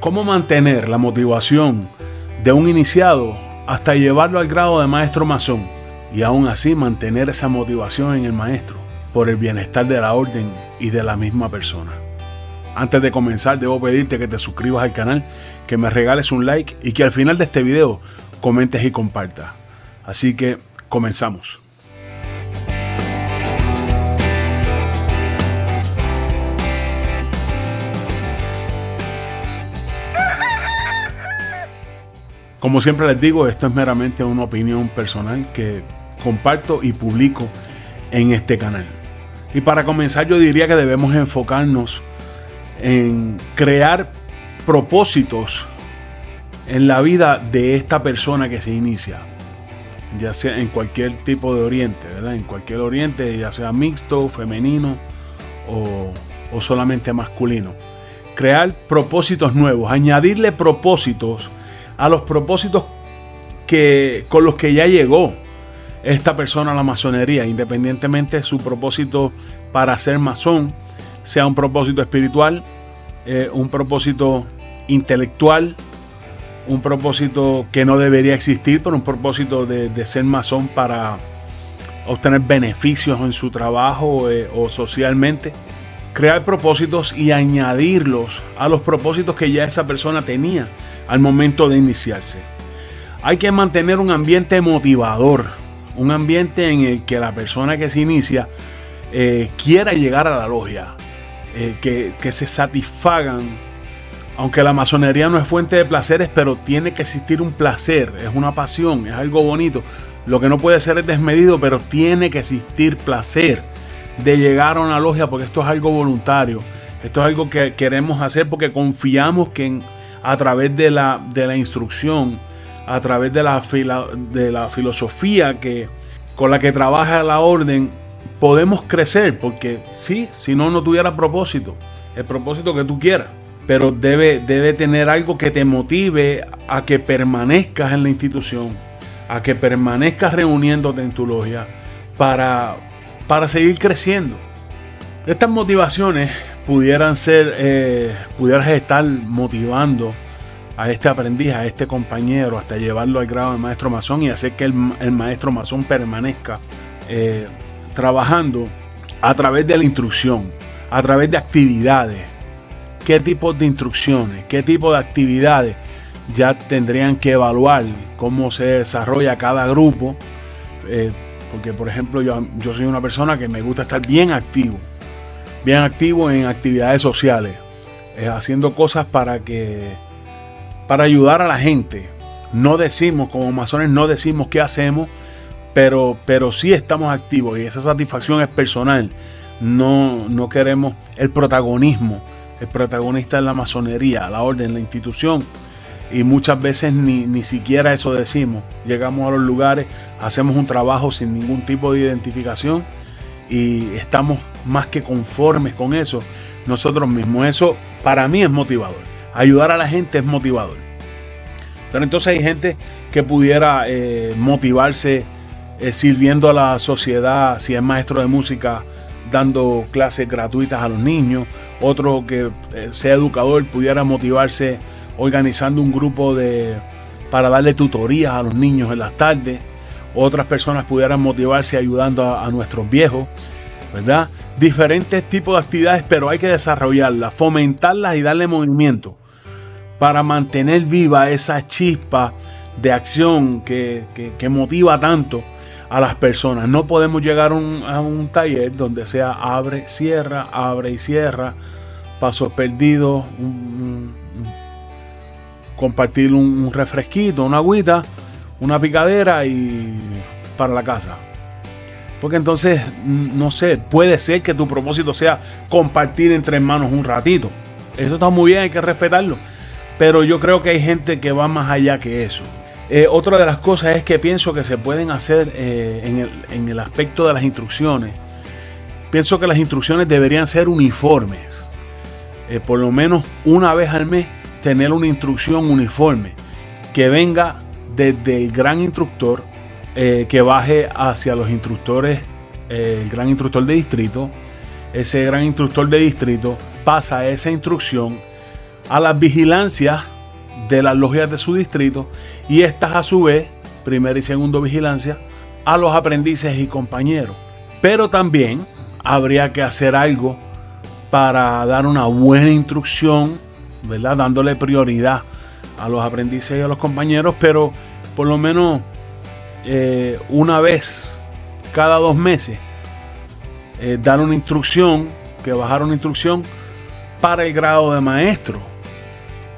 cómo mantener la motivación de un iniciado hasta llevarlo al grado de maestro masón y aún así mantener esa motivación en el maestro por el bienestar de la orden y de la misma persona. Antes de comenzar debo pedirte que te suscribas al canal, que me regales un like y que al final de este video comentes y compartas. Así que comenzamos. Como siempre les digo, esto es meramente una opinión personal que comparto y publico en este canal. Y para comenzar yo diría que debemos enfocarnos en crear propósitos en la vida de esta persona que se inicia, ya sea en cualquier tipo de oriente, ¿verdad? En cualquier oriente, ya sea mixto, femenino o, o solamente masculino. Crear propósitos nuevos, añadirle propósitos a los propósitos que, con los que ya llegó esta persona a la masonería, independientemente de su propósito para ser masón, sea un propósito espiritual, eh, un propósito intelectual, un propósito que no debería existir, pero un propósito de, ser masón para obtener beneficios en su trabajo eh, o socialmente. Crear propósitos y añadirlos a los propósitos que ya esa persona tenía al momento de iniciarse. Hay que mantener un ambiente motivador, un ambiente en el que la persona que se inicia eh, quiera llegar a la logia, eh, que, que se satisfagan aunque la masonería no es fuente de placeres, pero tiene que existir un placer, es una pasión, es algo bonito. Lo que no puede ser es desmedido, pero tiene que existir placer de llegar a una logia porque esto es algo voluntario. Esto es algo que queremos hacer porque confiamos que a través de la, de la instrucción, a través de la, de la filosofía que, con la que trabaja la orden, podemos crecer, porque sí, si no, no tuviera propósito, el propósito que tú quieras, pero debe, debe tener algo que te motive a que permanezcas en la institución, a que permanezcas reuniéndote en tu logia para, para seguir creciendo. Estas motivaciones pudieran ser, eh, pudieras estar motivando a este aprendiz, a este compañero, hasta llevarlo al grado de maestro masón y hacer que el, maestro masón permanezca eh, trabajando a través de la instrucción, a través de actividades. ¿Qué tipo de instrucciones? ¿Qué tipo de actividades? Ya tendrían que evaluar cómo se desarrolla cada grupo. Eh, porque, por ejemplo, yo, yo soy una persona que me gusta estar bien activo bien activo en actividades sociales, eh, haciendo cosas para que para ayudar a la gente. No decimos, como masones, no decimos qué hacemos, pero, pero sí estamos activos y esa satisfacción es personal. No, no queremos el protagonismo. El protagonista es la masonería, la orden, la institución. Y muchas veces ni, ni siquiera eso decimos. Llegamos a los lugares, hacemos un trabajo sin ningún tipo de identificación y estamos más que conformes con eso nosotros mismos. Eso para mí es motivador. Ayudar a la gente es motivador. Pero entonces hay gente que pudiera eh, motivarse eh, sirviendo a la sociedad, si es maestro de música, dando clases gratuitas a los niños. Otro que eh, sea educador pudiera motivarse organizando un grupo de, para darle tutorías a los niños en las tardes otras personas pudieran motivarse ayudando a, nuestros viejos, ¿verdad? Diferentes tipos de actividades, pero hay que desarrollarlas, fomentarlas y darle movimiento para mantener viva esa chispa de acción que, motiva tanto a las personas. No podemos llegar a un taller donde sea abre, cierra, abre y cierra, pasos perdidos, compartir un refresquito, una agüita una picadera y para la casa. Porque entonces, no sé, puede ser que tu propósito sea compartir entre hermanos un ratito. Eso está muy bien, hay que respetarlo. Pero yo creo que hay gente que va más allá que eso. Eh, otra de las cosas es que pienso que se pueden hacer eh, en, el, aspecto de las instrucciones. Pienso que las instrucciones deberían ser uniformes. Eh, por lo menos una vez al mes tener una instrucción uniforme que venga desde el gran instructor eh, que baje hacia los instructores, eh, el gran instructor de distrito. Ese gran instructor de distrito pasa esa instrucción a las vigilancias de las logias de su distrito y estas a su vez, primera y segundo vigilancia, a los aprendices y compañeros. Pero también habría que hacer algo para dar una buena instrucción, ¿verdad? Dándole prioridad a los aprendices y a los compañeros, pero por lo menos eh, una vez cada dos meses eh, dar una instrucción, que bajar una instrucción para el grado de maestro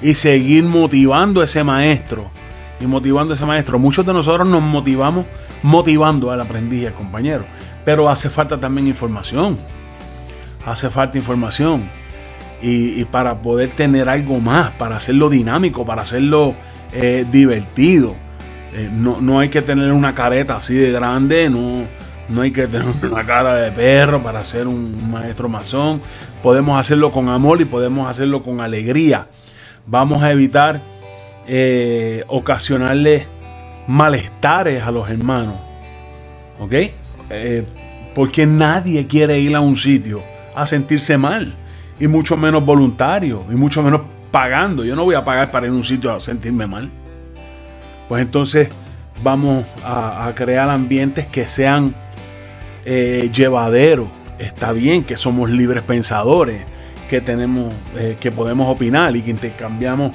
y seguir motivando a ese maestro y motivando a ese maestro. Muchos de nosotros nos motivamos motivando al aprendiz y al compañero, pero hace falta también información. Hace falta información. Y, para poder tener algo más, para hacerlo dinámico, para hacerlo eh, divertido. Eh, no, no, hay que tener una careta así de grande, no, no hay que tener una cara de perro para ser un maestro masón. Podemos hacerlo con amor y podemos hacerlo con alegría. Vamos a evitar eh, ocasionarle malestares a los hermanos. ¿Ok? Porque nadie quiere ir a un sitio a sentirse mal. Y mucho menos voluntario. Y mucho menos pagando. Yo no voy a pagar para ir a un sitio a sentirme mal. Pues entonces vamos a crear ambientes que sean eh, llevadero. Está bien que somos libres pensadores, que tenemos, eh, que podemos opinar y que intercambiamos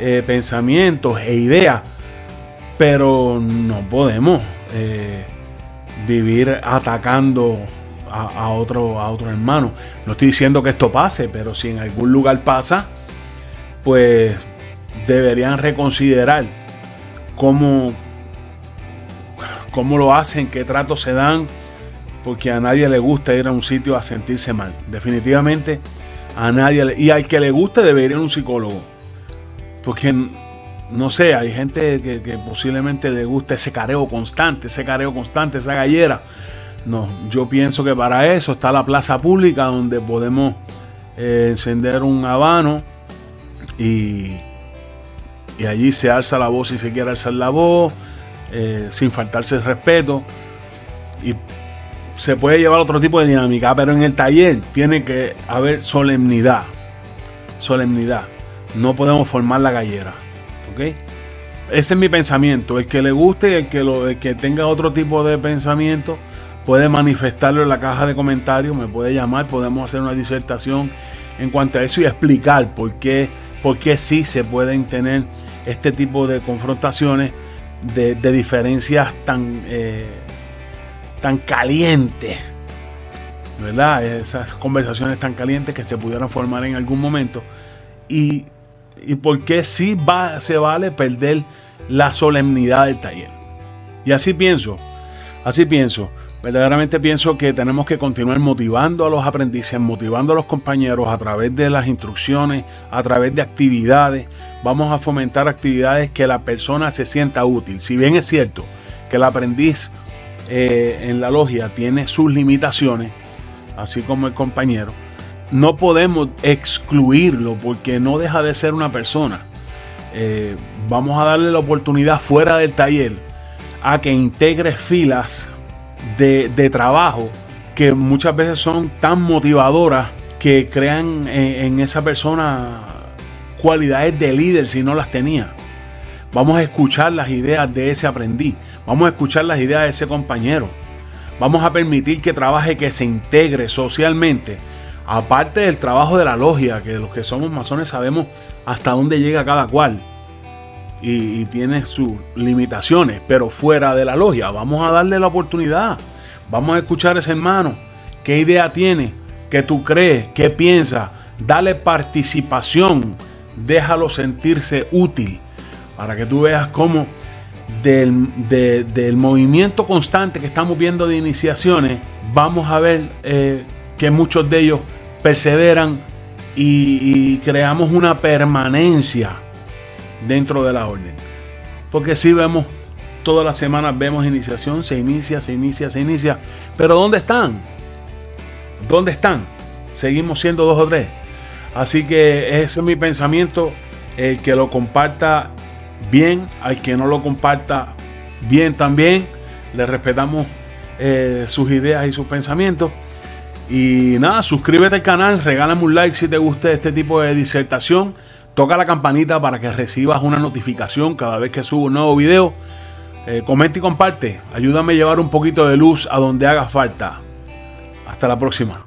eh, pensamientos e ideas, pero no podemos vivir atacando a, otro, a otro hermano. No estoy diciendo que esto pase, pero si en algún lugar pasa, pues deberían reconsiderar cómo, cómo lo hacen, qué tratos se dan porque a nadie le gusta ir a un sitio a sentirse mal. Definitivamente a nadie. y al que le guste debería ir a un psicólogo. Porque, no sé, hay gente que, posiblemente le gusta ese careo constante, ese careo constante, esa gallera. No, yo pienso que para eso está la plaza pública donde podemos eh, encender un habano y, y allí se alza la voz si se quiere alzar la voz, eh, sin faltarse el respeto. Y se puede llevar otro tipo de dinámica, pero en el taller tiene que haber solemnidad. Solemnidad. No podemos formar la gallera. ¿Ok? Ese es mi pensamiento. El que le guste, el que, lo, el que tenga otro tipo de pensamiento, puede manifestarlo en la caja de comentarios, me puede llamar, podemos hacer una disertación en cuanto a eso y explicar por qué, por qué sí se pueden tener este tipo de confrontaciones de, diferencias tan... Eh, tan caliente, ¿verdad? Esas conversaciones tan calientes que se pudieran formar en algún momento. Y, y por qué sí va, se vale perder la solemnidad del taller. Y así pienso, así pienso. Verdaderamente pienso que tenemos que continuar motivando a los aprendices, motivando a los compañeros a través de las instrucciones, a través de actividades. Vamos a fomentar actividades que la persona se sienta útil. Si bien es cierto que el aprendiz eh, en la logia tiene sus limitaciones, así como el compañero, no podemos excluirlo porque no deja de ser una persona. Eh, vamos a darle la oportunidad fuera del taller a que integre filas de, trabajo que muchas veces son tan motivadoras que crean en esa persona cualidades de líder si no las tenía. Vamos a escuchar las ideas de ese aprendiz. Vamos a escuchar las ideas de ese compañero. Vamos a permitir que trabaje, que se integre socialmente. Aparte del trabajo de la logia, que los que somos masones sabemos hasta dónde llega cada cual. Y, tiene sus limitaciones. Pero fuera de la logia, vamos a darle la oportunidad. Vamos a escuchar a ese hermano. ¿Qué idea tiene? ¿Qué tú crees? ¿Qué piensa? Dale participación. Déjalo sentirse útil para que tú veas cómo del, movimiento constante que estamos viendo de iniciaciones, vamos a ver eh, que muchos de ellos perseveran y, creamos una permanencia dentro de la orden. Porque si vemos, todas las semanas vemos iniciación, se inicia, se inicia, se inicia. Pero ¿dónde están? ¿Dónde están? Seguimos siendo dos o tres. Así que ese es mi pensamiento. El que lo comparta bien, al que no lo comparta, bien también. Le respetamos eh, sus ideas y sus pensamientos. Y nada, suscríbete al canal, regálame un like si te gusta este tipo de disertación. Toca la campanita para que recibas una notificación cada vez que subo un nuevo video. Eh, comenta y comparte. Ayúdame a llevar un poquito de luz a donde haga falta. Hasta la próxima.